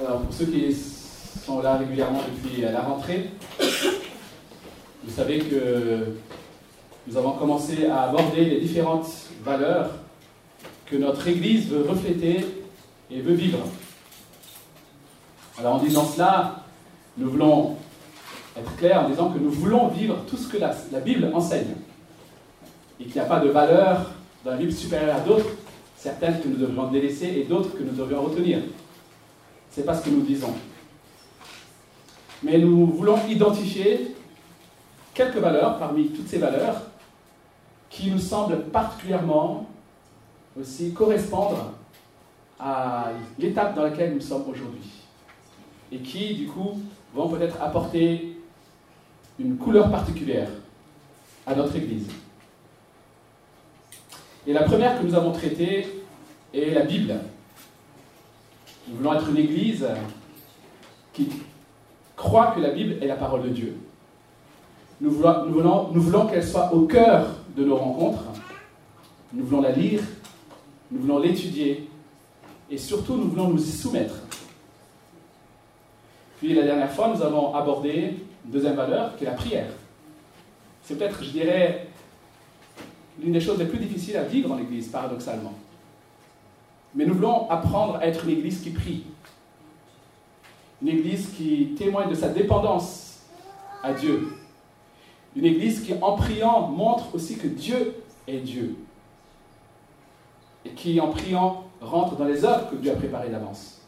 Alors, pour ceux qui sont là régulièrement depuis la rentrée, vous savez que nous avons commencé à aborder les différentes valeurs que notre Église veut refléter et veut vivre. Alors en disant cela, nous voulons être clairs en disant que nous voulons vivre tout ce que la, Bible enseigne. Et qu'il n'y a pas de valeur dans la Bible supérieure à d'autres, certaines que nous devrions délaisser et d'autres que nous devrions retenir. Ce n'est pas ce que nous disons. Mais nous voulons identifier quelques valeurs parmi toutes ces valeurs qui nous semblent particulièrement aussi correspondre à l'étape dans laquelle nous sommes aujourd'hui. Et qui, du coup, vont peut-être apporter une couleur particulière à notre Église. Et la première que nous avons traitée est la Bible. Nous voulons être une Église qui croit que la Bible est la parole de Dieu. Nous voulons, nous voulons, nous voulons qu'elle soit au cœur de nos rencontres. Nous voulons la lire, nous voulons l'étudier et surtout nous voulons nous y soumettre. Puis la dernière fois, nous avons abordé une deuxième valeur qui est la prière. C'est peut-être, je dirais, l'une des choses les plus difficiles à vivre dans l'Église, paradoxalement. Mais nous voulons apprendre à être une Église qui prie. Une Église qui témoigne de sa dépendance à Dieu. Une Église qui, en priant, montre aussi que Dieu est Dieu et qui, en priant, rentre dans les œuvres que Dieu a préparées d'avance.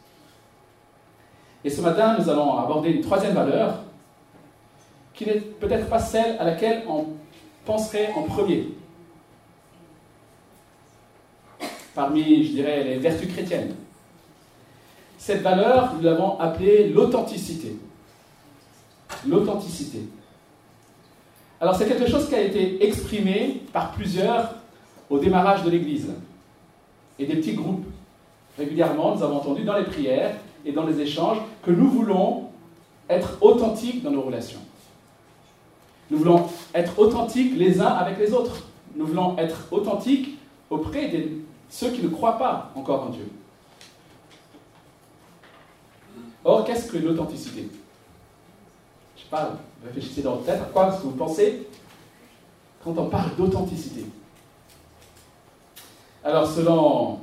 Et ce matin, nous allons aborder une troisième valeur qui n'est peut-être pas celle à laquelle on penserait en premier. Parmi, je dirais, les vertus chrétiennes. Cette valeur, nous l'avons appelée l'authenticité. L'authenticité. Alors c'est quelque chose qui a été exprimé par plusieurs au démarrage de l'Église et des petits groupes. Régulièrement, nous avons entendu dans les prières et dans les échanges que nous voulons être authentiques dans nos relations. Nous voulons être authentiques les uns avec les autres. Nous voulons être authentiques auprès de ceux qui ne croient pas encore en Dieu. Or, qu'est-ce que l'authenticité? Je pas, réfléchissez dans votre tête à quoi est-ce que vous pensez quand on parle d'authenticité? Alors, selon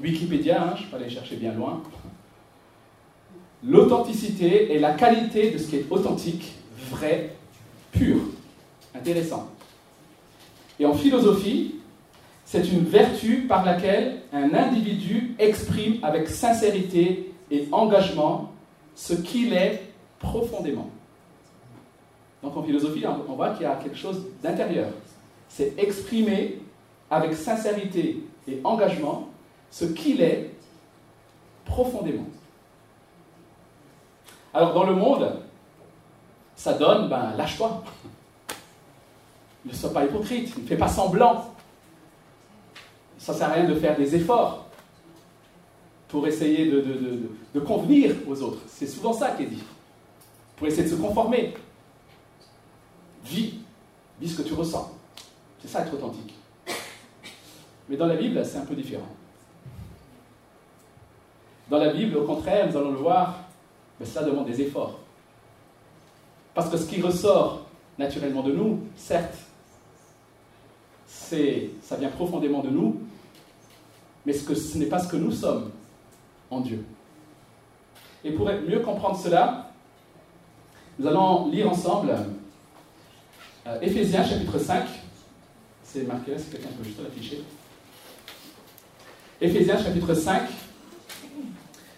Wikipédia, hein, je ne vais pas aller chercher bien loin, l'authenticité est la qualité de ce qui est authentique, vrai, pur. Intéressant. Et en philosophie, c'est une vertu par laquelle un individu exprime avec sincérité et engagement ce qu'il est profondément. Donc en philosophie, on voit qu'il y a quelque chose d'intérieur. C'est exprimer avec sincérité et engagement ce qu'il est profondément. Alors dans le monde, ça donne, ben lâche-toi. Ne sois pas hypocrite, ne fais pas semblant. Ça sert à rien de faire des efforts pour essayer de, de convenir aux autres. C'est souvent ça qui est dit. Pour essayer de se conformer. Vis, vis ce que tu ressens. C'est ça être authentique. Mais dans la Bible, c'est un peu différent. Dans la Bible, au contraire, nous allons le voir, mais cela demande des efforts. Parce que ce qui ressort naturellement de nous, certes, c'est, ça vient profondément de nous, mais ce, que, ce n'est pas ce que nous sommes en Dieu. Et pour mieux comprendre cela, nous allons lire ensemble euh, Éphésiens chapitre 5. C'est marqué là, si quelqu'un peut juste l'afficher? Éphésiens chapitre 5,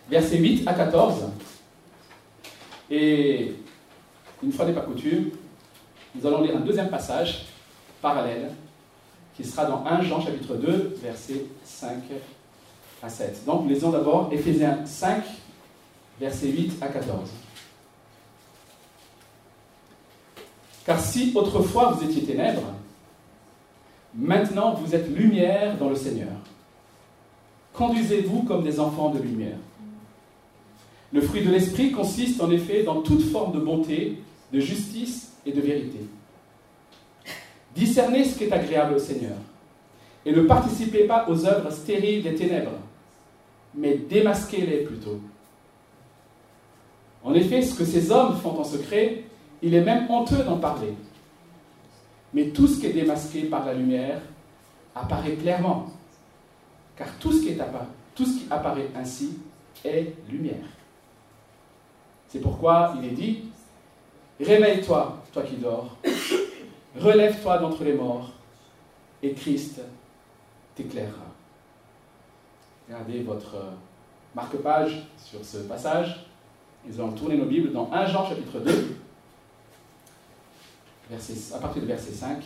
versets 8 à 14. Et une fois n'est pas coutume, nous allons lire un deuxième passage parallèle qui sera dans 1 Jean chapitre 2, versets 5 à 7. Donc lisons d'abord Éphésiens 5, versets 8 à 14. Car si autrefois vous étiez ténèbres, maintenant vous êtes lumière dans le Seigneur. Conduisez-vous comme des enfants de lumière. Le fruit de l'esprit consiste en effet dans toute forme de bonté, de justice et de vérité. Discernez ce qui est agréable au Seigneur et ne participez pas aux œuvres stériles des ténèbres, mais démasquez-les plutôt. En effet, ce que ces hommes font en secret, il est même honteux d'en parler. Mais tout ce qui est démasqué par la lumière apparaît clairement. Car tout ce qui, tout ce qui apparaît ainsi est lumière. C'est pourquoi il est dit, Réveille-toi, toi qui dors, relève-toi d'entre les morts, et Christ t'éclairera. Regardez votre marque-page sur ce passage. Nous allons tourner nos Bibles dans 1 Jean chapitre 2, à partir du verset 5.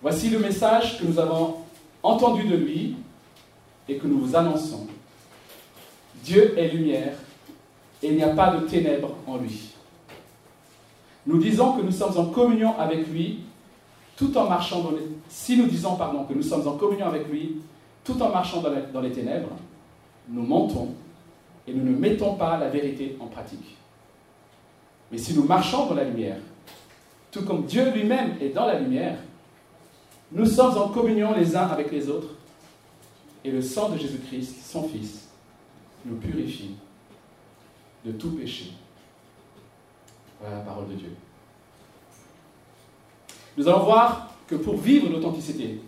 Voici le message que nous avons entendu de lui et que nous vous annonçons. Dieu est lumière et il n'y a pas de ténèbres en lui. Nous disons que nous sommes en communion avec lui tout en marchant dans les... Si que nous sommes en communion avec lui tout en marchant dans les ténèbres, nous mentons et nous ne mettons pas la vérité en pratique. Mais si nous marchons dans la lumière, tout comme Dieu lui-même est dans la lumière, nous sommes en communion les uns avec les autres et le sang de Jésus-Christ, son Fils, nous purifie de tout péché. Voilà la parole de Dieu. Nous allons voir que pour vivre l'authenticité,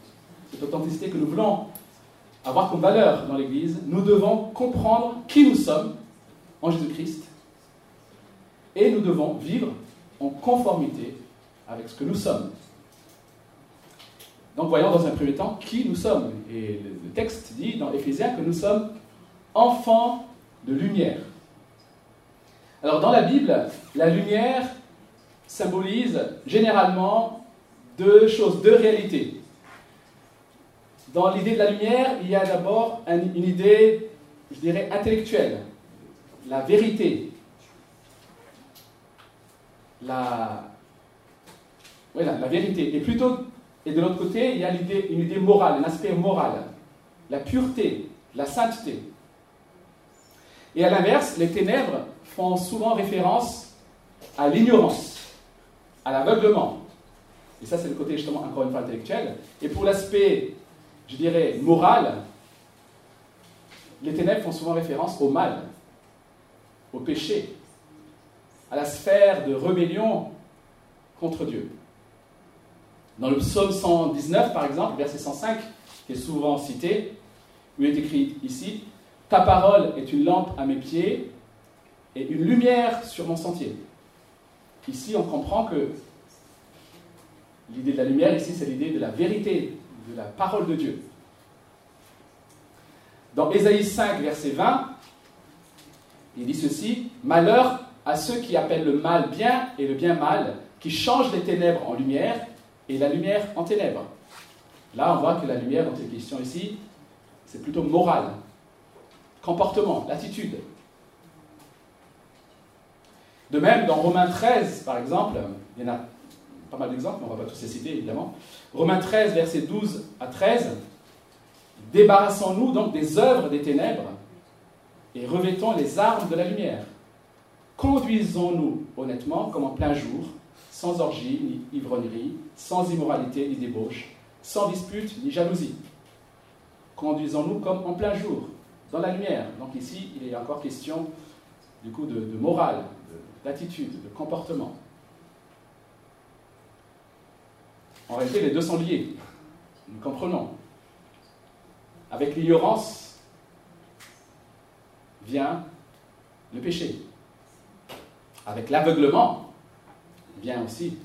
cette authenticité que nous voulons avoir comme valeur dans l'Église, nous devons comprendre qui nous sommes en Jésus-Christ et nous devons vivre en conformité avec ce que nous sommes. Donc voyons dans un premier temps qui nous sommes. Et le texte dit dans Éphésiens que nous sommes enfants de lumière. Alors dans la Bible, la lumière symbolise généralement deux choses, deux réalités. Dans l'idée de la lumière, il y a d'abord une idée, je dirais, intellectuelle, la vérité. La, voilà, la vérité. Et plutôt, et de l'autre côté, il y a une idée morale, un aspect moral, la pureté, la sainteté. Et à l'inverse, les ténèbres font souvent référence à l'ignorance, à l'aveuglement. Et ça, c'est le côté justement, encore une fois, intellectuel. Et pour l'aspect, je dirais, moral, les ténèbres font souvent référence au mal, au péché, à la sphère de rébellion contre Dieu. Dans le psaume 119, par exemple, verset 105, qui est souvent cité, où il est écrit ici Ta parole est une lampe à mes pieds et une lumière sur mon sentier. Ici, on comprend que l'idée de la lumière, ici, c'est l'idée de la vérité, de la parole de Dieu. Dans Ésaïe 5, verset 20, il dit ceci Malheur à ceux qui appellent le mal bien et le bien mal, qui changent les ténèbres en lumière et la lumière en ténèbres. Là, on voit que la lumière dont il est question ici, c'est plutôt moral, comportement, l'attitude. De même, dans Romains 13, par exemple, il y en a pas mal d'exemples, mais on ne va pas tous les citer évidemment. Romains 13, versets 12 à 13. Débarrassons-nous donc des œuvres des ténèbres et revêtons les armes de la lumière. Conduisons-nous honnêtement comme en plein jour, sans orgie ni ivrognerie, sans immoralité ni débauche, sans dispute ni jalousie. Conduisons-nous comme en plein jour, dans la lumière. Donc ici, il est encore question du coup de, de morale, d'attitude, de comportement. En réalité, les deux sont liés. Nous comprenons. Avec l'ignorance vient le péché. Avec l'aveuglement vient aussi,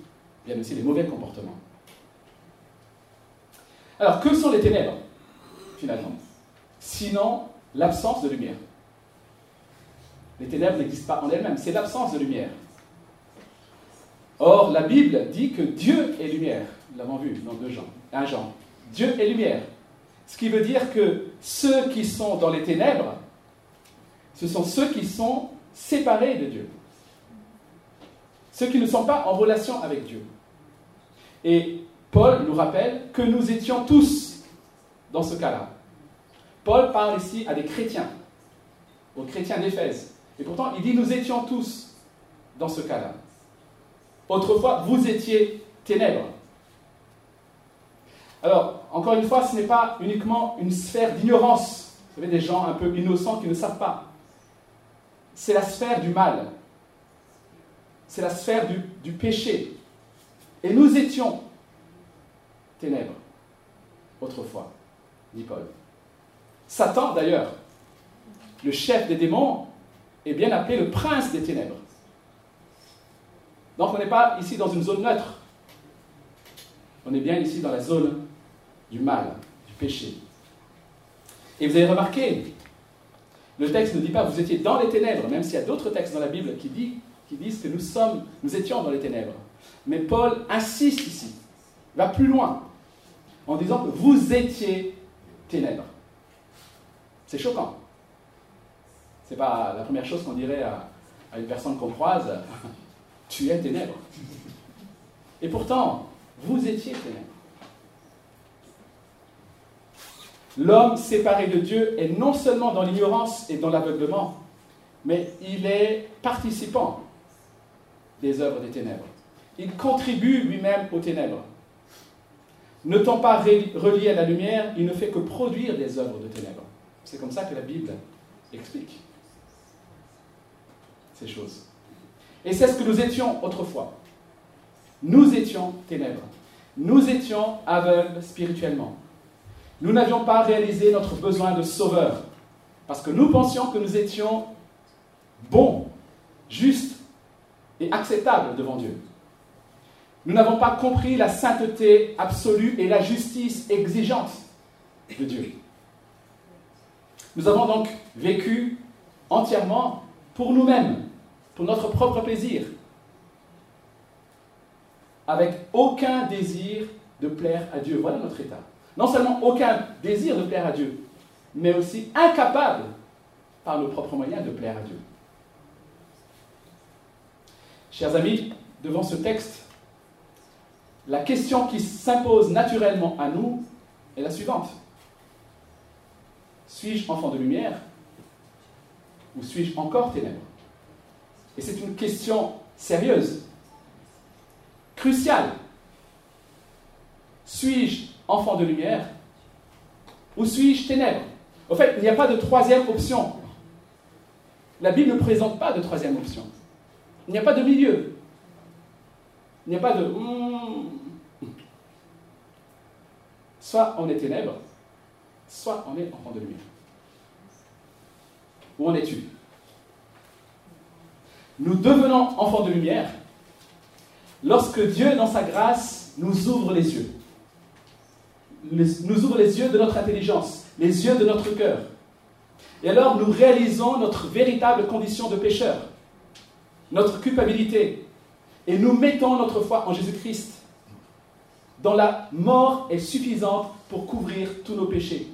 viennent aussi les mauvais comportements. Alors, que sont les ténèbres, finalement? Sinon, l'absence de lumière. Les ténèbres n'existent pas en elles-mêmes, c'est l'absence de lumière. Or, la Bible dit que Dieu est lumière. Nous l'avons vu dans 2 Jean, 1 Jean. Dieu est lumière. Ce qui veut dire que ceux qui sont dans les ténèbres, ce sont ceux qui sont séparés de Dieu. Ceux qui ne sont pas en relation avec Dieu. Et Paul nous rappelle que nous étions tous dans ce cas-là. Paul parle ici à des chrétiens, aux chrétiens d'Éphèse. Et pourtant, il dit nous étions tous dans ce cas-là. Autrefois, vous étiez ténèbres. Alors, encore une fois, ce n'est pas uniquement une sphère d'ignorance. Vous savez, des gens un peu innocents qui ne savent pas. c'est la sphère du mal. C'est la sphère du, du péché. Et nous étions ténèbres autrefois, dit Paul. Satan, d'ailleurs, le chef des démons, est bien appelé le prince des ténèbres. Donc on n'est pas ici dans une zone neutre. On est bien ici dans la zone du mal, du péché. Et vous avez remarqué, le texte ne dit pas vous étiez dans les ténèbres, même s'il y a d'autres textes dans la Bible qui, disent que nous étions dans les ténèbres. Mais Paul insiste ici, va plus loin, en disant que vous étiez ténèbres. C'est choquant. C'est pas la première chose qu'on dirait à, une personne qu'on croise tu es ténèbres. Et pourtant, vous étiez ténèbres. L'homme séparé de Dieu est non seulement dans l'ignorance et dans l'aveuglement, mais il est participant des œuvres des ténèbres. Il contribue lui-même aux ténèbres. N'étant pas relié à la lumière, il ne fait que produire des œuvres de ténèbres. C'est comme ça que la Bible explique ces choses. Et c'est ce que nous étions autrefois. Nous étions ténèbres. Nous étions aveugles spirituellement. Nous n'avions pas réalisé notre besoin de sauveur. Parce que nous pensions que nous étions bons, justes et acceptables devant Dieu. Nous n'avons pas compris la sainteté absolue et la justice exigeante de Dieu. Nous avons donc vécu entièrement pour nous-mêmes, pour notre propre plaisir, avec aucun désir de plaire à Dieu. Voilà notre état. Non seulement aucun désir de plaire à Dieu, mais aussi incapable par nos propres moyens de plaire à Dieu. Chers amis, devant ce texte, la question qui s'impose naturellement à nous est la suivante. Suis-je enfant de lumière ou suis-je encore ténèbres Et c'est une question sérieuse, cruciale. Suis-je enfant de lumière ou suis-je ténèbres Au fait, il n'y a pas de troisième option. La Bible ne présente pas de troisième option. Il n'y a pas de milieu. Il n'y a pas de... Hmm. Soit on est ténèbres, soit on est enfant de lumière. Où en es-tu? Nous devenons enfants de lumière lorsque Dieu, dans sa grâce, nous ouvre les yeux. nous ouvre les yeux de notre intelligence, les yeux de notre cœur. Et alors nous réalisons notre véritable condition de pécheur, notre culpabilité, et nous mettons notre foi en Jésus-Christ, dont la mort est suffisante pour couvrir tous nos péchés.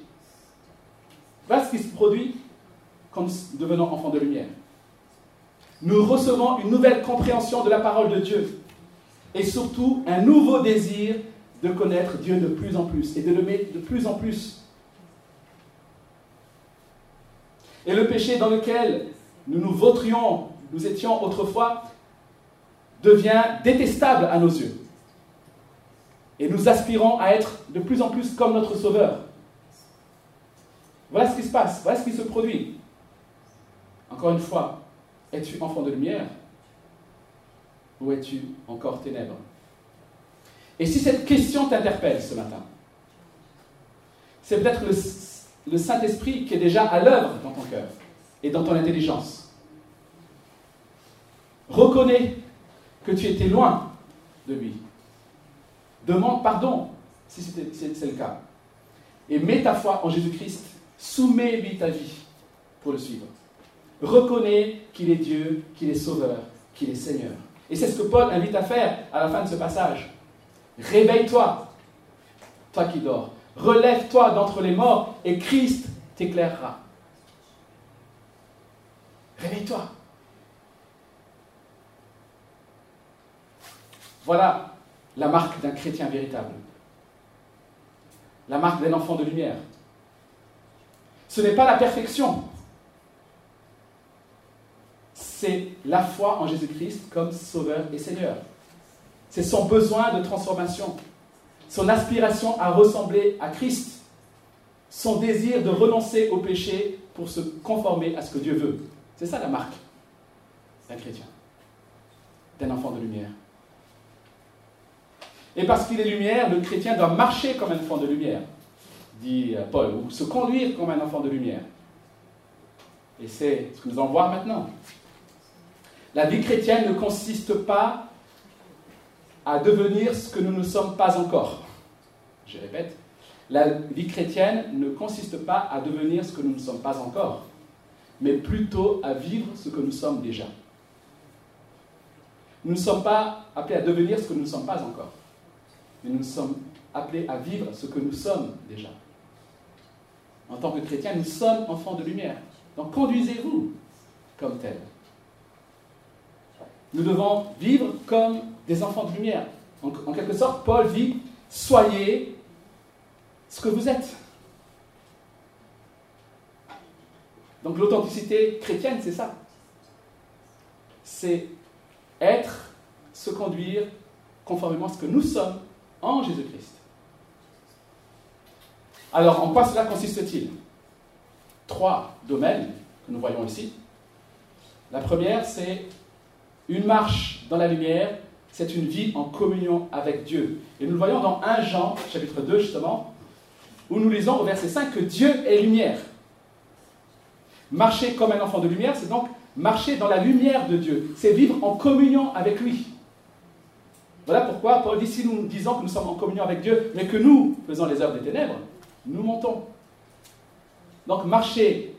Voilà ce qui se produit quand nous devenons enfants de lumière. Nous recevons une nouvelle compréhension de la parole de Dieu et surtout un nouveau désir de connaître Dieu de plus en plus et de l'aimer de plus en plus. Et le péché dans lequel nous nous vautrions, nous étions autrefois, devient détestable à nos yeux. Et nous aspirons à être de plus en plus comme notre Sauveur. Voilà ce qui se passe, voilà ce qui se produit. Encore une fois, es-tu enfant de lumière ou es-tu encore ténèbres Et si cette question t'interpelle ce matin, c'est peut-être le, le Saint-Esprit qui est déjà à l'œuvre dans ton cœur et dans ton intelligence. Reconnais que tu étais loin de lui. Demande pardon si c'est le cas. Et mets ta foi en Jésus-Christ. Soumets-lui ta vie pour le suivre. Reconnais qu'il est Dieu, qu'il est Sauveur, qu'il est Seigneur. Et c'est ce que Paul invite à faire à la fin de ce passage. Réveille-toi, toi qui dors. Relève-toi d'entre les morts et Christ t'éclairera. Réveille-toi. Voilà la marque d'un chrétien véritable. La marque d'un enfant de lumière. Ce n'est pas la perfection. C'est la foi en Jésus-Christ comme Sauveur et Seigneur. C'est son besoin de transformation, son aspiration à ressembler à Christ, son désir de renoncer au péché pour se conformer à ce que Dieu veut. C'est ça la marque d'un chrétien, d'un enfant de lumière. Et parce qu'il est lumière, le chrétien doit marcher comme un enfant de lumière, dit Paul, ou se conduire comme un enfant de lumière. Et c'est ce que nous allons voir maintenant. La vie chrétienne ne consiste pas à devenir ce que nous ne sommes pas encore. Je répète, la vie chrétienne ne consiste pas à devenir ce que nous ne sommes pas encore, mais plutôt à vivre ce que nous sommes déjà. Nous ne sommes pas appelés à devenir ce que nous ne sommes pas encore, mais nous sommes appelés à vivre ce que nous sommes déjà. En tant que chrétiens, nous sommes enfants de lumière. Donc conduisez-vous comme tels. Nous devons vivre comme des enfants de lumière. En, en quelque sorte, Paul dit, soyez ce que vous êtes. Donc l'authenticité chrétienne, c'est ça. C'est être, se conduire conformément à ce que nous sommes en Jésus-Christ. Alors, en quoi cela consiste-t-il? Trois domaines que nous voyons ici. La première, c'est une marche dans la lumière, c'est une vie en communion avec Dieu. Et nous le voyons dans 1 Jean, chapitre 2, justement, où nous lisons au verset 5 que Dieu est lumière. Marcher comme un enfant de lumière, c'est donc marcher dans la lumière de Dieu. C'est vivre en communion avec lui. Voilà pourquoi Paul dit si nous disons que nous sommes en communion avec Dieu, mais que nous faisons les œuvres des ténèbres, nous montons. Donc marcher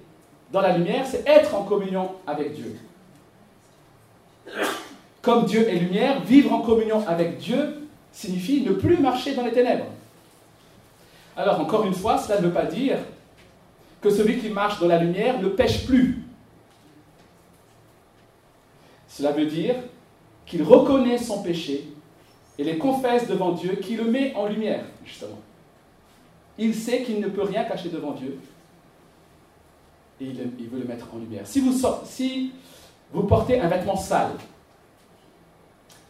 dans la lumière, c'est être en communion avec Dieu. Comme Dieu est lumière, vivre en communion avec Dieu signifie ne plus marcher dans les ténèbres. Alors encore une fois, cela ne veut pas dire que celui qui marche dans la lumière ne pêche plus. Cela veut dire qu'il reconnaît son péché et les confesse devant Dieu, qui le met en lumière, justement. Il sait qu'il ne peut rien cacher devant Dieu et il, veut le mettre en lumière. Si vous, si vous portez un vêtement sale,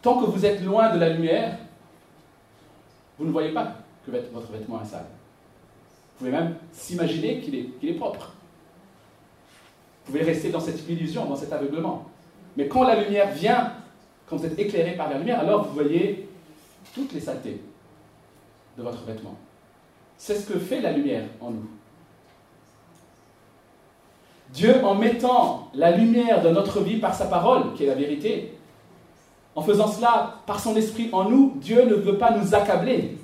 tant que vous êtes loin de la lumière, vous ne voyez pas que votre vêtement est sale. Vous pouvez même s'imaginer qu'il est, est propre. Vous pouvez rester dans cette illusion, dans cet aveuglement. Mais quand la lumière vient, quand vous êtes éclairé par la lumière, alors vous voyez toutes les saletés de votre vêtement. C'est ce que fait la lumière en nous. Dieu, en mettant la lumière de notre vie par sa parole, qui est la vérité, en faisant cela par son esprit en nous, Dieu ne veut pas nous accabler.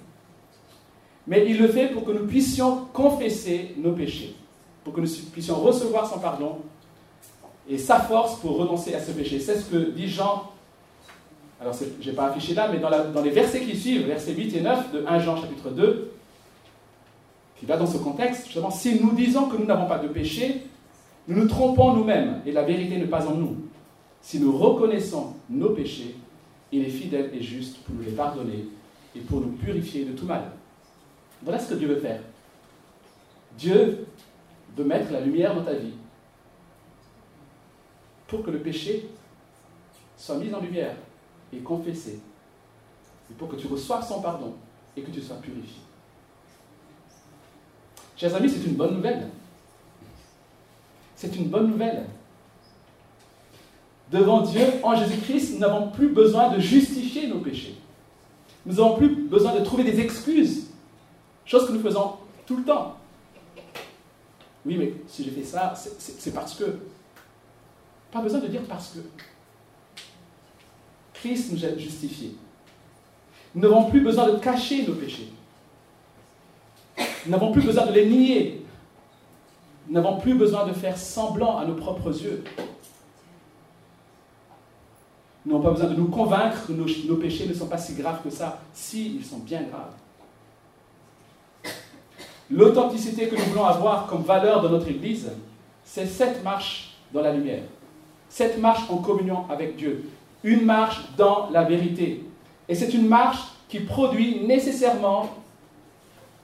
Mais il le fait pour que nous puissions confesser nos péchés, pour que nous puissions recevoir son pardon et sa force pour renoncer à ce péché. C'est ce que dit Jean alors je n'ai pas affiché là, mais dans, les versets qui suivent, versets 8 et 9 de 1 Jean chapitre 2, qui va dans ce contexte, justement, si nous disons que nous n'avons pas de péché, nous nous trompons nous-mêmes et la vérité n'est pas en nous. Si nous reconnaissons nos péchés, il est fidèle et juste pour nous les pardonner et pour nous purifier de tout mal. Voilà ce que Dieu veut faire. Dieu veut mettre la lumière dans ta vie pour que le péché soit mis en lumière et confesser. C'est pour que tu reçoives son pardon et que tu sois purifié. Chers amis, c'est une bonne nouvelle. C'est une bonne nouvelle. Devant Dieu, en Jésus-Christ, nous n'avons plus besoin de justifier nos péchés. Nous n'avons plus besoin de trouver des excuses, chose que nous faisons tout le temps. Oui, mais si j'ai fait ça, c'est parce que. Pas besoin de dire parce que. Christ nous a justifiés. Nous n'avons plus besoin de cacher nos péchés. Nous n'avons plus besoin de les nier. Nous n'avons plus besoin de faire semblant à nos propres yeux. Nous n'avons pas besoin de nous convaincre que nos, péchés ne sont pas si graves que ça. Si, ils sont bien graves. L'authenticité que nous voulons avoir comme valeur de notre Église, c'est cette marche dans la lumière, cette marche en communion avec Dieu, une marche dans la vérité. Et c'est une marche qui produit nécessairement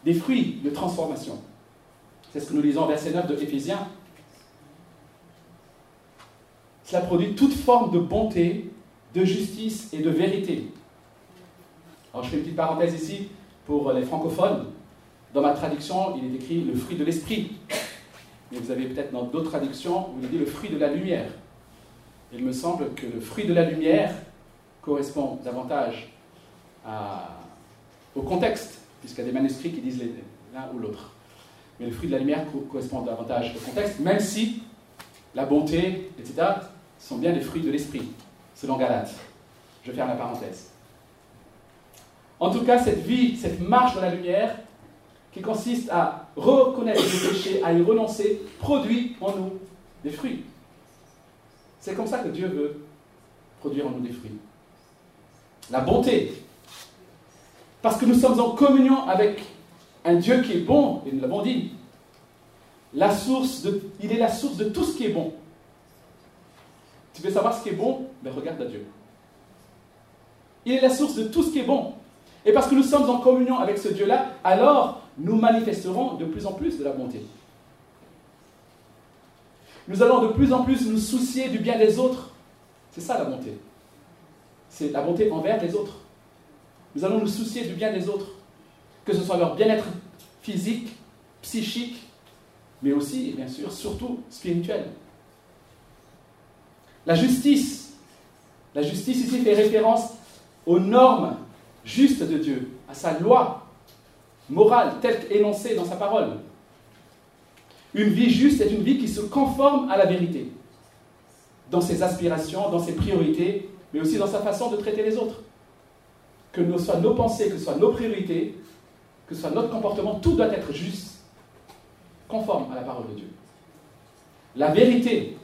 des fruits de transformation. C'est ce que nous lisons verset 9 de Éphésiens. Cela produit toute forme de bonté, de justice et de vérité. Alors je fais une petite parenthèse ici pour les francophones. Dans ma traduction, il est écrit le fruit de l'esprit. Mais vous avez peut-être dans d'autres traductions où il dit le fruit de la lumière. il me semble que le fruit de la lumière correspond davantage au contexte, puisqu'il y a des manuscrits qui disent l'un ou l'autre. Mais le fruit de la lumière correspond davantage au contexte, même si la bonté, etc., sont bien des fruits de l'esprit, selon Galate. Je ferme la parenthèse. En tout cas, cette vie, cette marche dans la lumière, qui consiste à reconnaître le péché, à y renoncer, produit en nous des fruits. C'est comme ça que Dieu veut produire en nous des fruits. La bonté. Parce que nous sommes en communion avec un Dieu qui est bon, et nous l'avons dit. Il est la source de tout ce qui est bon. Tu veux savoir ce qui est bon? Ben regarde à Dieu. Il est la source de tout ce qui est bon. Et parce que nous sommes en communion avec ce Dieu-là, alors nous manifesterons de plus en plus de la bonté. Nous allons de plus en plus nous soucier du bien des autres. C'est ça la bonté. C'est la bonté envers les autres. Nous allons nous soucier du bien des autres. Que ce soit leur bien-être physique, psychique, mais aussi, bien sûr, surtout spirituel. La justice. La justice ici fait référence aux normes justes de Dieu, à sa loi morale telle qu'énoncée dans sa parole. Une vie juste est une vie qui se conforme à la vérité, dans ses aspirations, dans ses priorités, mais aussi dans sa façon de traiter les autres. Que ce soit nos pensées, que ce soit nos priorités, que ce soit notre comportement, tout doit être juste, conforme à la parole de Dieu. La vérité,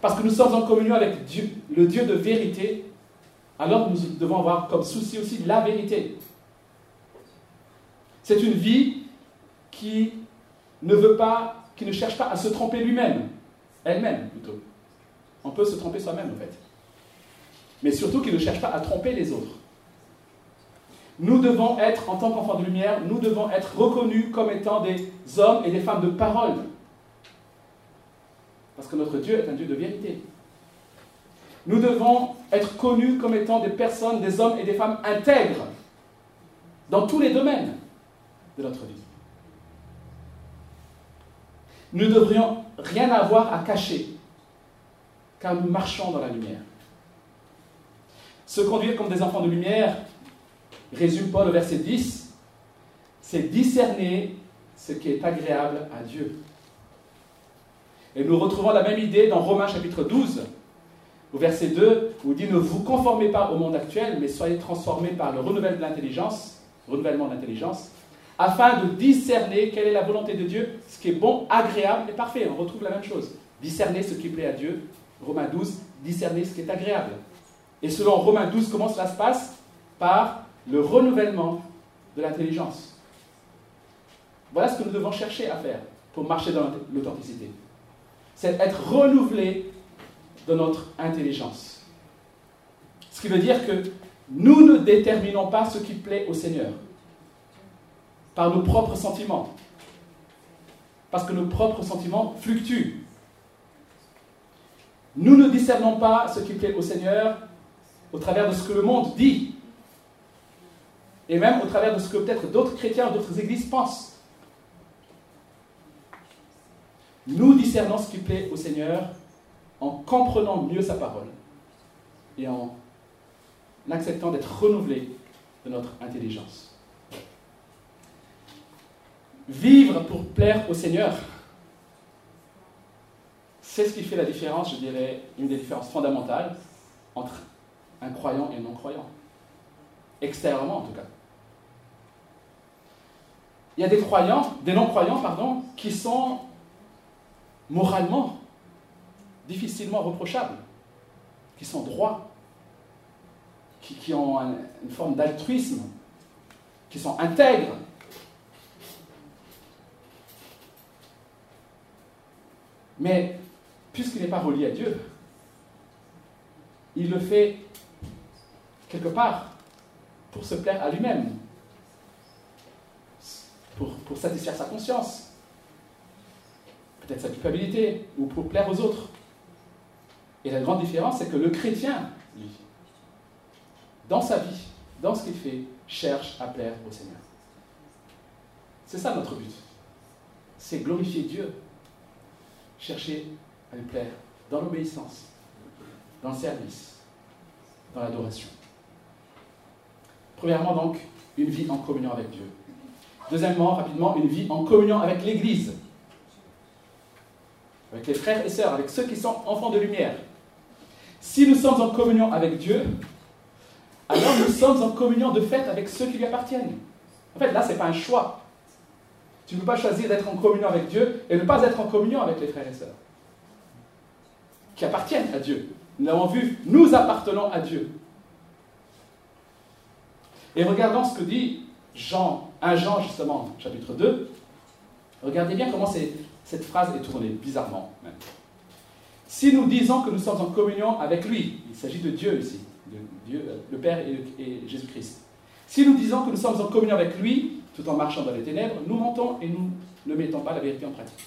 parce que nous sommes en communion avec Dieu, le Dieu de vérité, alors nous devons avoir comme souci aussi la vérité. C'est une vie qui ne veut pas, qui ne cherche pas à se tromper lui-même, elle-même plutôt. On peut se tromper soi-même en fait. Mais surtout qui ne cherche pas à tromper les autres. Nous devons être, en tant qu'enfants de lumière, nous devons être reconnus comme étant des hommes et des femmes de parole. Parce que notre Dieu est un Dieu de vérité. Nous devons être connus comme étant des personnes, des hommes et des femmes intègres dans tous les domaines de notre vie. Nous ne devrions rien avoir à cacher, car nous marchons dans la lumière. Se conduire comme des enfants de lumière, résume Paul au verset 10, c'est discerner ce qui est agréable à Dieu. Et nous retrouvons la même idée dans Romains chapitre 12, au verset 2, où il dit Ne vous conformez pas au monde actuel, mais soyez transformés par le renouvellement de l'intelligence, renouvellement de l'intelligence, afin de discerner quelle est la volonté de Dieu, ce qui est bon, agréable et parfait. On retrouve la même chose. Discerner ce qui plaît à Dieu. Romains 12, discerner ce qui est agréable. Et selon Romains 12, comment cela se passe? Par le renouvellement de l'intelligence. Voilà ce que nous devons chercher à faire pour marcher dans l'authenticité. C'est être renouvelé de notre intelligence. Ce qui veut dire que nous ne déterminons pas ce qui plaît au Seigneur par nos propres sentiments. Parce que nos propres sentiments fluctuent. Nous ne discernons pas ce qui plaît au Seigneur au travers de ce que le monde dit. Et même au travers de ce que peut-être d'autres chrétiens, d'autres églises pensent. Nous discernons ce qui plaît au Seigneur en comprenant mieux sa parole et en acceptant d'être renouvelé de notre intelligence. Vivre pour plaire au Seigneur, c'est ce qui fait la différence, je dirais, une des différences fondamentales entre un croyant et un non-croyant. Extérieurement, en tout cas. Il y a des croyants, des non-croyants, pardon, qui sont moralement difficilement reprochables, qui sont droits, qui, ont une forme d'altruisme, qui sont intègres. Mais puisqu'il n'est pas relié à Dieu, il le fait quelque part pour se plaire à lui-même, pour, satisfaire sa conscience, peut-être sa culpabilité, ou pour plaire aux autres. Et la grande différence, c'est que le chrétien, lui, dans sa vie, dans ce qu'il fait, cherche à plaire au Seigneur. C'est ça notre but. C'est glorifier Dieu. Chercher à lui plaire dans l'obéissance. dans le service, dans l'adoration. Premièrement, donc, une vie en communion avec Dieu. Deuxièmement, rapidement, une vie en communion avec l'Église, avec les frères et sœurs, avec ceux qui sont enfants de lumière. Si nous sommes en communion avec Dieu, alors nous sommes en communion de fait avec ceux qui lui appartiennent. En fait, là, ce n'est pas un choix. Tu ne peux pas choisir d'être en communion avec Dieu et ne pas être en communion avec les frères et sœurs qui appartiennent à Dieu. Nous l'avons vu, nous appartenons à Dieu. Et regardons ce que dit Jean, 1 Jean justement, chapitre 2. Regardez bien comment cette phrase est tournée, bizarrement même. Si nous disons que nous sommes en communion avec lui, il s'agit de Dieu ici, de Dieu, le Père et, Jésus-Christ. Si nous disons que nous sommes en communion avec lui, tout en marchant dans les ténèbres, nous mentons et nous ne mettons pas la vérité en pratique.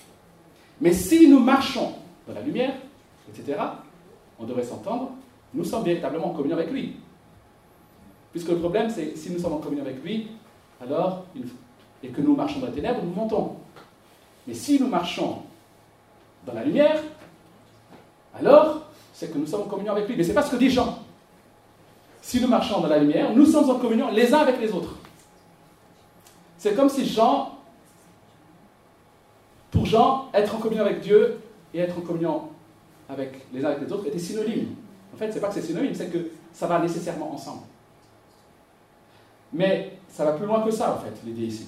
Mais si nous marchons dans la lumière, etc., on devrait s'entendre, nous sommes véritablement en communion avec lui. Puisque le problème, c'est si nous sommes en communion avec lui, alors, et que nous marchons dans les ténèbres, nous montons. Mais si nous marchons dans la lumière, alors c'est que nous sommes en communion avec lui. Mais ce n'est pas ce que dit Jean. Si nous marchons dans la lumière, nous sommes en communion les uns avec les autres. C'est comme si Jean, pour Jean, être en communion avec Dieu et être en communion avec les uns avec les autres était synonyme. En fait, ce n'est pas que c'est synonyme, c'est que ça va nécessairement ensemble. Mais ça va plus loin que ça, en fait, l'idée ici.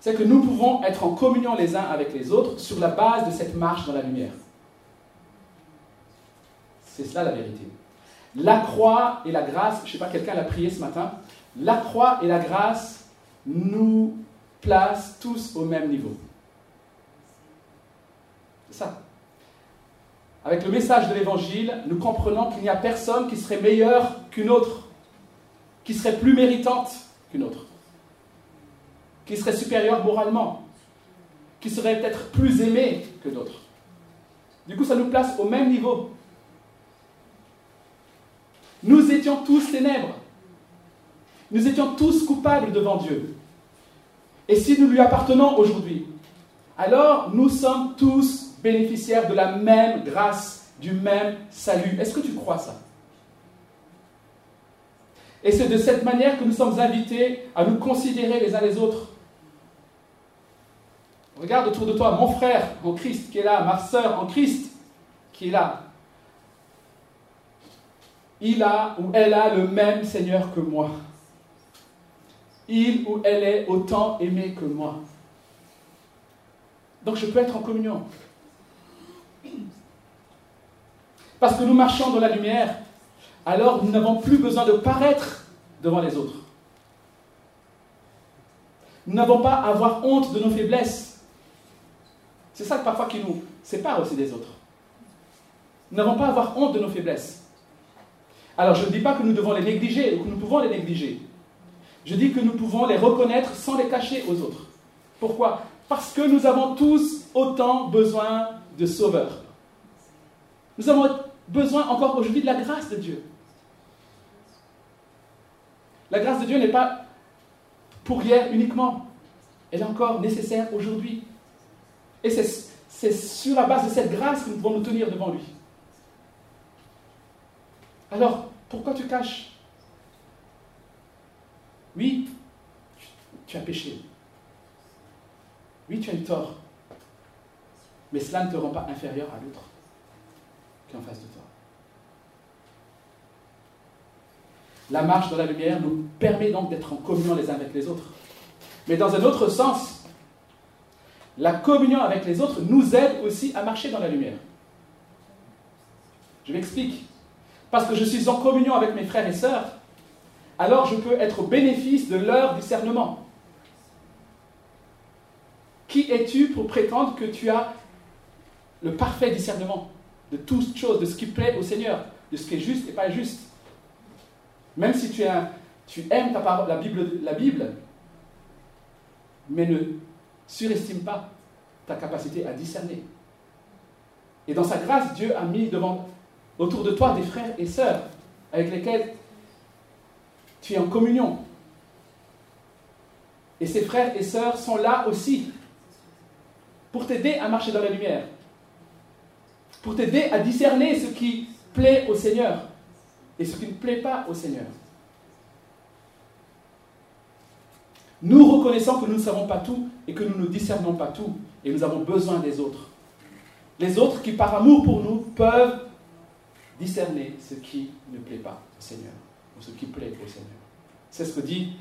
C'est que nous pouvons être en communion les uns avec les autres sur la base de cette marche dans la lumière. C'est cela la vérité. La croix et la grâce, je ne sais pas, quelqu'un l'a prié ce matin, la croix et la grâce nous placent tous au même niveau. C'est ça. Avec le message de l'Évangile, nous comprenons qu'il n'y a personne qui serait meilleur qu'une autre, qui serait plus méritante qu'une autre, qui serait supérieure moralement, qui serait peut-être plus aimée que d'autres. Du coup, ça nous place au même niveau. Nous étions tous ténèbres. Nous étions tous coupables devant Dieu. Et si nous lui appartenons aujourd'hui, alors nous sommes tous bénéficiaires de la même grâce, du même salut. Est-ce que tu crois ça? Et c'est de cette manière que nous sommes invités à nous considérer les uns les autres. Regarde autour de toi mon frère en Christ qui est là, ma soeur en Christ qui est là. Il a ou elle a le même Seigneur que moi. Il ou elle est autant aimé que moi. Donc je peux être en communion. Parce que nous marchons dans la lumière, alors nous n'avons plus besoin de paraître devant les autres. Nous n'avons pas à avoir honte de nos faiblesses. C'est ça parfois qui nous sépare aussi des autres. Nous n'avons pas à avoir honte de nos faiblesses. Alors je ne dis pas que nous devons les négliger ou que nous pouvons les négliger. Je dis que nous pouvons les reconnaître sans les cacher aux autres. Pourquoi? Parce que nous avons tous autant besoin de sauveurs. Nous avons besoin encore aujourd'hui de la grâce de Dieu. La grâce de Dieu n'est pas pour hier uniquement. Elle est encore nécessaire aujourd'hui. Et c'est sur la base de cette grâce que nous pouvons nous tenir devant lui. Alors, pourquoi tu caches? Oui, tu as péché. Oui, tu as eu tort. Mais cela ne te rend pas inférieur à l'autre qui est en face de toi. La marche dans la lumière nous permet donc d'être en communion les uns avec les autres. Mais dans un autre sens, la communion avec les autres nous aide aussi à marcher dans la lumière. Je m'explique. Parce que je suis en communion avec mes frères et sœurs, alors je peux être au bénéfice de leur discernement. Qui es-tu pour prétendre que tu as le parfait discernement de toutes choses, de ce qui plaît au Seigneur, de ce qui est juste et pas juste? Même si tu, aimes ta parole, la, Bible, la Bible, mais ne surestime pas ta capacité à discerner. Et dans sa grâce, Dieu a mis devant, autour de toi des frères et sœurs avec lesquels tu es en communion. Et ces frères et sœurs sont là aussi pour t'aider à marcher dans la lumière. pour t'aider à discerner ce qui plaît au Seigneur et ce qui ne plaît pas au Seigneur. Nous reconnaissons que nous ne savons pas tout et que nous ne discernons pas tout et nous avons besoin des autres. Les autres qui, par amour pour nous, peuvent discerner ce qui ne plaît pas au Seigneur ou ce qui plaît au Seigneur. C'est ce que dit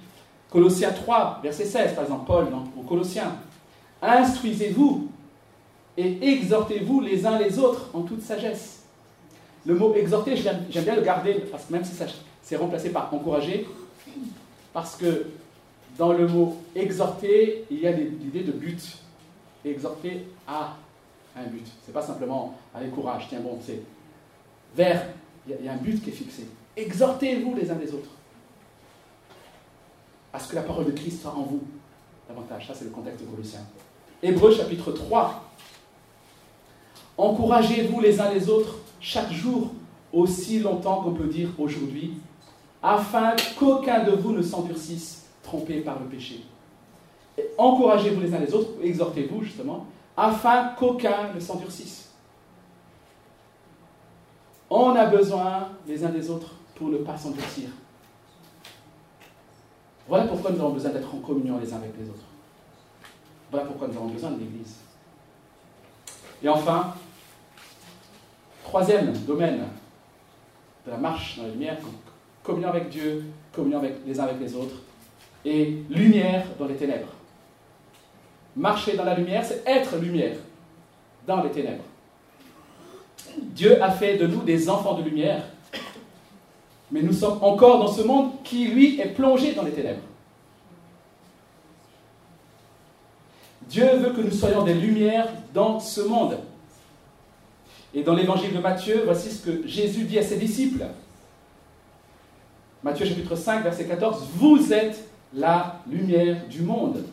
Colossiens 3, verset 16, par exemple, Paul dans, aux Colossiens. Instruisez-vous et exhortez-vous les uns les autres en toute sagesse. Le mot exhorter, j'aime bien le garder, parce que même si c'est remplacé par encourager, parce que dans le mot exhorter, il y a l'idée de but. Exhorter à un but. C'est pas simplement avec courage, tiens bon, c'est vers, il y, a un but qui est fixé. Exhortez-vous les uns les autres. Parce que la parole de Christ soit en vous davantage. Ça, c'est le contexte de Colossiens. Hébreu chapitre 3. Encouragez-vous les uns les autres chaque jour, aussi longtemps qu'on peut dire aujourd'hui, afin qu'aucun de vous ne s'endurcisse, trompé par le péché. Encouragez-vous les uns les autres, exhortez-vous justement, afin qu'aucun ne s'endurcisse. On a besoin les uns des autres pour ne pas s'endurcir. Voilà pourquoi nous avons besoin d'être en communion les uns avec les autres. Voilà pourquoi nous avons besoin de l'Église. Et enfin, troisième domaine de la marche dans la lumière, communion avec Dieu, communion avec les uns avec les autres, et lumière dans les ténèbres. Marcher dans la lumière, c'est être lumière dans les ténèbres. Dieu a fait de nous des enfants de lumière, mais nous sommes encore dans ce monde qui, lui, est plongé dans les ténèbres. Dieu veut que nous soyons des lumières dans ce monde. Et dans l'évangile de Matthieu, voici ce que Jésus dit à ses disciples. Matthieu chapitre 5, verset 14, Vous êtes la lumière du monde.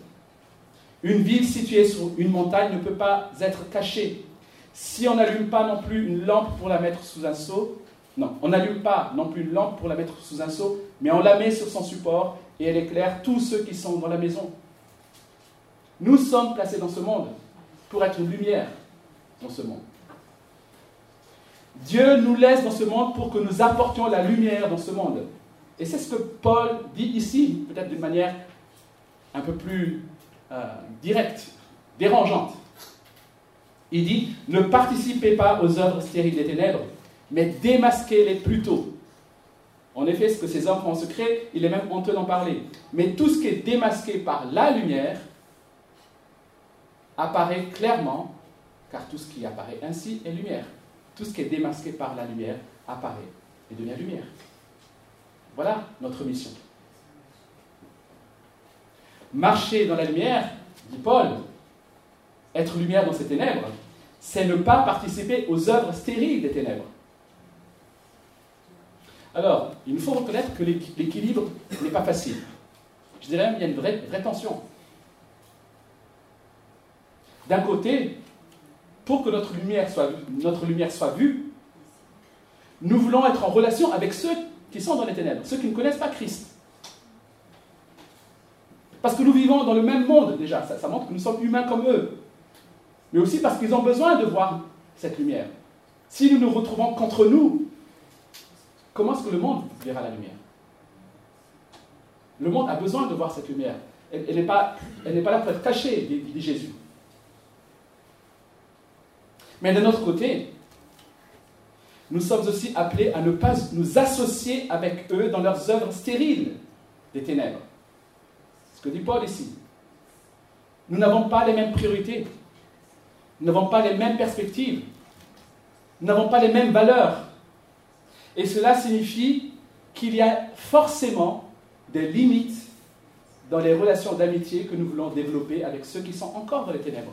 Une ville située sur une montagne ne peut pas être cachée. Si on n'allume pas non plus une lampe pour la mettre sous un seau, non, on n'allume pas non plus une lampe pour la mettre sous un seau, mais on la met sur son support et elle éclaire tous ceux qui sont dans la maison. Nous sommes placés dans ce monde pour être une lumière dans ce monde. Dieu nous laisse dans ce monde pour que nous apportions la lumière dans ce monde. Et c'est ce que Paul dit ici, peut-être d'une manière un peu plus euh, directe, dérangeante. Il dit, ne participez pas aux œuvres stériles des ténèbres, mais démasquez-les plutôt. En effet, ce que ces hommes font en secret, il est même honteux d'en parler. Mais tout ce qui est démasqué par la lumière apparaît clairement, car tout ce qui apparaît ainsi est lumière. Tout ce qui est démasqué par la lumière apparaît et devient lumière. Voilà notre mission. Marcher dans la lumière, dit Paul, être lumière dans ces ténèbres, c'est ne pas participer aux œuvres stériles des ténèbres. Alors, il nous faut reconnaître que l'équilibre n'est pas facile. Je dirais même qu'il y a une vraie, vraie tension. D'un côté, pour que notre lumière, soit, notre lumière soit vue, nous voulons être en relation avec ceux qui sont dans les ténèbres, ceux qui ne connaissent pas Christ. Parce que nous vivons dans le même monde déjà, ça, montre que nous sommes humains comme eux. Mais aussi parce qu'ils ont besoin de voir cette lumière. Si nous nous retrouvons qu'entre nous, comment est-ce que le monde verra la lumière? Le monde a besoin de voir cette lumière. Elle, n'est pas, pas, là pour être cachée, dit Jésus. Mais d'un autre côté, nous sommes aussi appelés à ne pas nous associer avec eux dans leurs œuvres stériles des ténèbres. Ce que dit Paul ici. Nous n'avons pas les mêmes priorités. Nous n'avons pas les mêmes perspectives. Nous n'avons pas les mêmes valeurs. Et cela signifie qu'il y a forcément des limites dans les relations d'amitié que nous voulons développer avec ceux qui sont encore dans les ténèbres.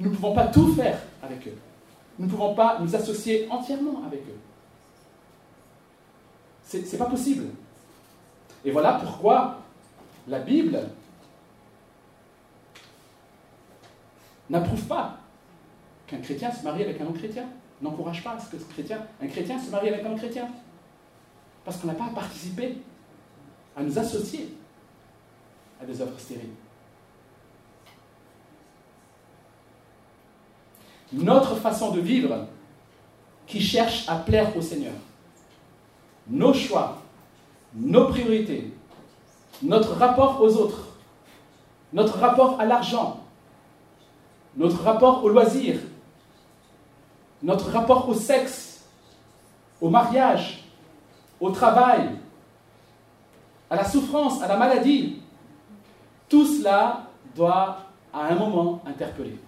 Nous ne pouvons pas tout faire avec eux. Nous ne pouvons pas nous associer entièrement avec eux. Ce n'est pas possible. Et voilà pourquoi la Bible n'approuve pas qu'un chrétien se marie avec un non-chrétien. N'encourage pas ce que chrétien, un chrétien se marie avec un non-chrétien. Parce qu'on n'a pas à participer, à nous associer à des œuvres stériles. Notre façon de vivre qui cherche à plaire au Seigneur. Nos choix, nos priorités, notre rapport aux autres, notre rapport à l'argent, notre rapport au loisir, notre rapport au sexe, au mariage, au travail, à la souffrance, à la maladie, tout cela doit à un moment interpeller.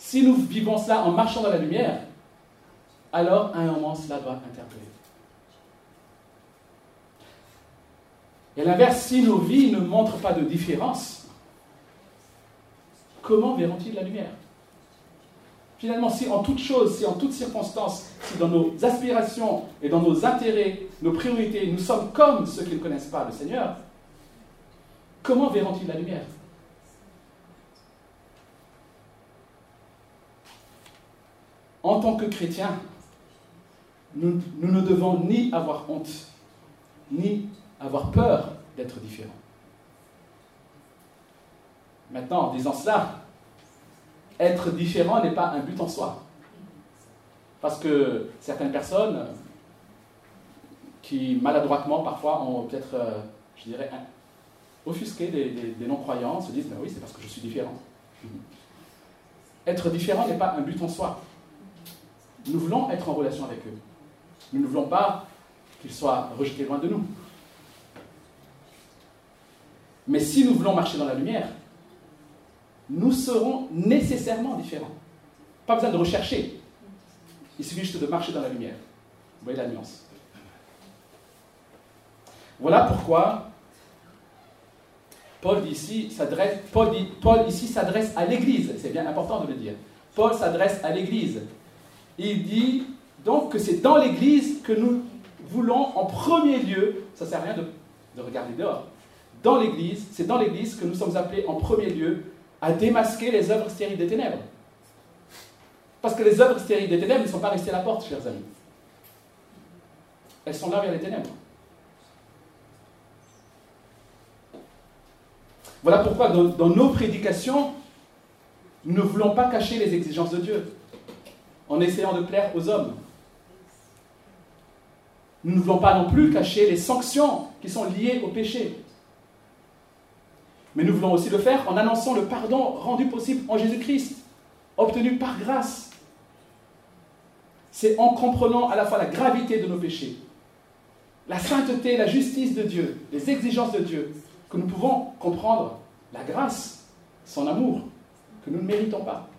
Si nous vivons cela en marchant dans la lumière, alors à un moment cela doit interpeller. Et à l'inverse, si nos vies ne montrent pas de différence, comment verront-ils la lumière? Finalement, si en toute chose, si en toute circonstance, si dans nos aspirations et dans nos intérêts, nos priorités, nous sommes comme ceux qui ne connaissent pas le Seigneur, comment verront-ils la lumière? En tant que chrétiens, nous, ne devons ni avoir honte, ni avoir peur d'être différents. Maintenant, en disant cela, être différent n'est pas un but en soi. Parce que certaines personnes qui maladroitement parfois ont peut-être, euh, je dirais, offusqué des, non-croyants se disent, ben oui, c'est parce que je suis différent. Être différent n'est pas un but en soi. Nous voulons être en relation avec eux. Nous ne voulons pas qu'ils soient rejetés loin de nous. Mais si nous voulons marcher dans la lumière, nous serons nécessairement différents. Pas besoin de rechercher. Il suffit juste de marcher dans la lumière. Vous voyez la nuance. Voilà pourquoi Paul ici s'adresse, Paul, Paul ici s'adresse à l'Église. C'est bien important de le dire. Paul s'adresse à l'Église. Il dit donc que c'est dans l'Église que nous voulons en premier lieu, ça ne sert à rien de, de regarder dehors, dans l'Église, c'est dans l'Église que nous sommes appelés en premier lieu à démasquer les œuvres stériles des ténèbres. Parce que les œuvres stériles des ténèbres ne sont pas restées à la porte, chers amis. Elles sont là vers les ténèbres. Voilà pourquoi dans, nos prédications, nous ne voulons pas cacher les exigences de Dieu en essayant de plaire aux hommes. Nous ne voulons pas non plus cacher les sanctions qui sont liées au péché. Mais nous voulons aussi le faire en annonçant le pardon rendu possible en Jésus-Christ, obtenu par grâce. C'est en comprenant à la fois la gravité de nos péchés, la sainteté, la justice de Dieu, les exigences de Dieu, que nous pouvons comprendre la grâce, son amour, que nous ne méritons pas.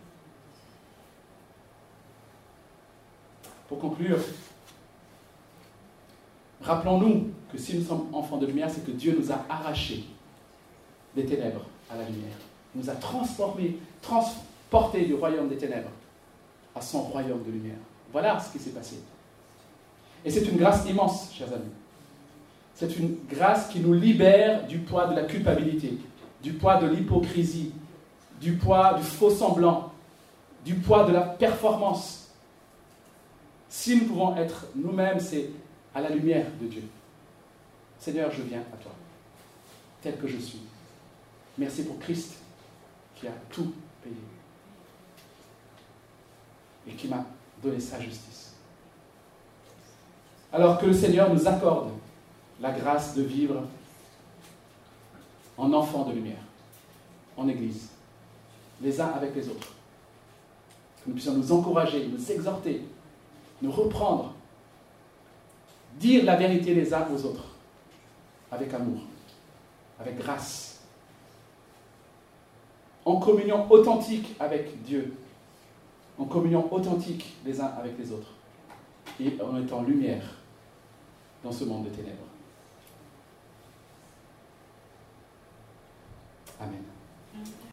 Pour conclure, rappelons-nous que si nous sommes enfants de lumière, c'est que Dieu nous a arrachés des ténèbres à la lumière. Il nous a transformés, transportés du royaume des ténèbres à son royaume de lumière. Voilà ce qui s'est passé. Et c'est une grâce immense, chers amis. C'est une grâce qui nous libère du poids de la culpabilité, du poids de l'hypocrisie, du poids du faux semblant, du poids de la performance. Si nous pouvons être nous-mêmes, c'est à la lumière de Dieu. Seigneur, je viens à toi, tel que je suis. Merci pour Christ qui a tout payé et qui m'a donné sa justice. Alors que le Seigneur nous accorde la grâce de vivre en enfants de lumière, en Église, les uns avec les autres. Que nous puissions nous encourager, nous exhorter, nous reprendre, dire la vérité les uns aux autres, avec amour, avec grâce en communion authentique avec Dieu, en communion authentique les uns avec les autres, et en étant lumière dans ce monde de ténèbres. Amen.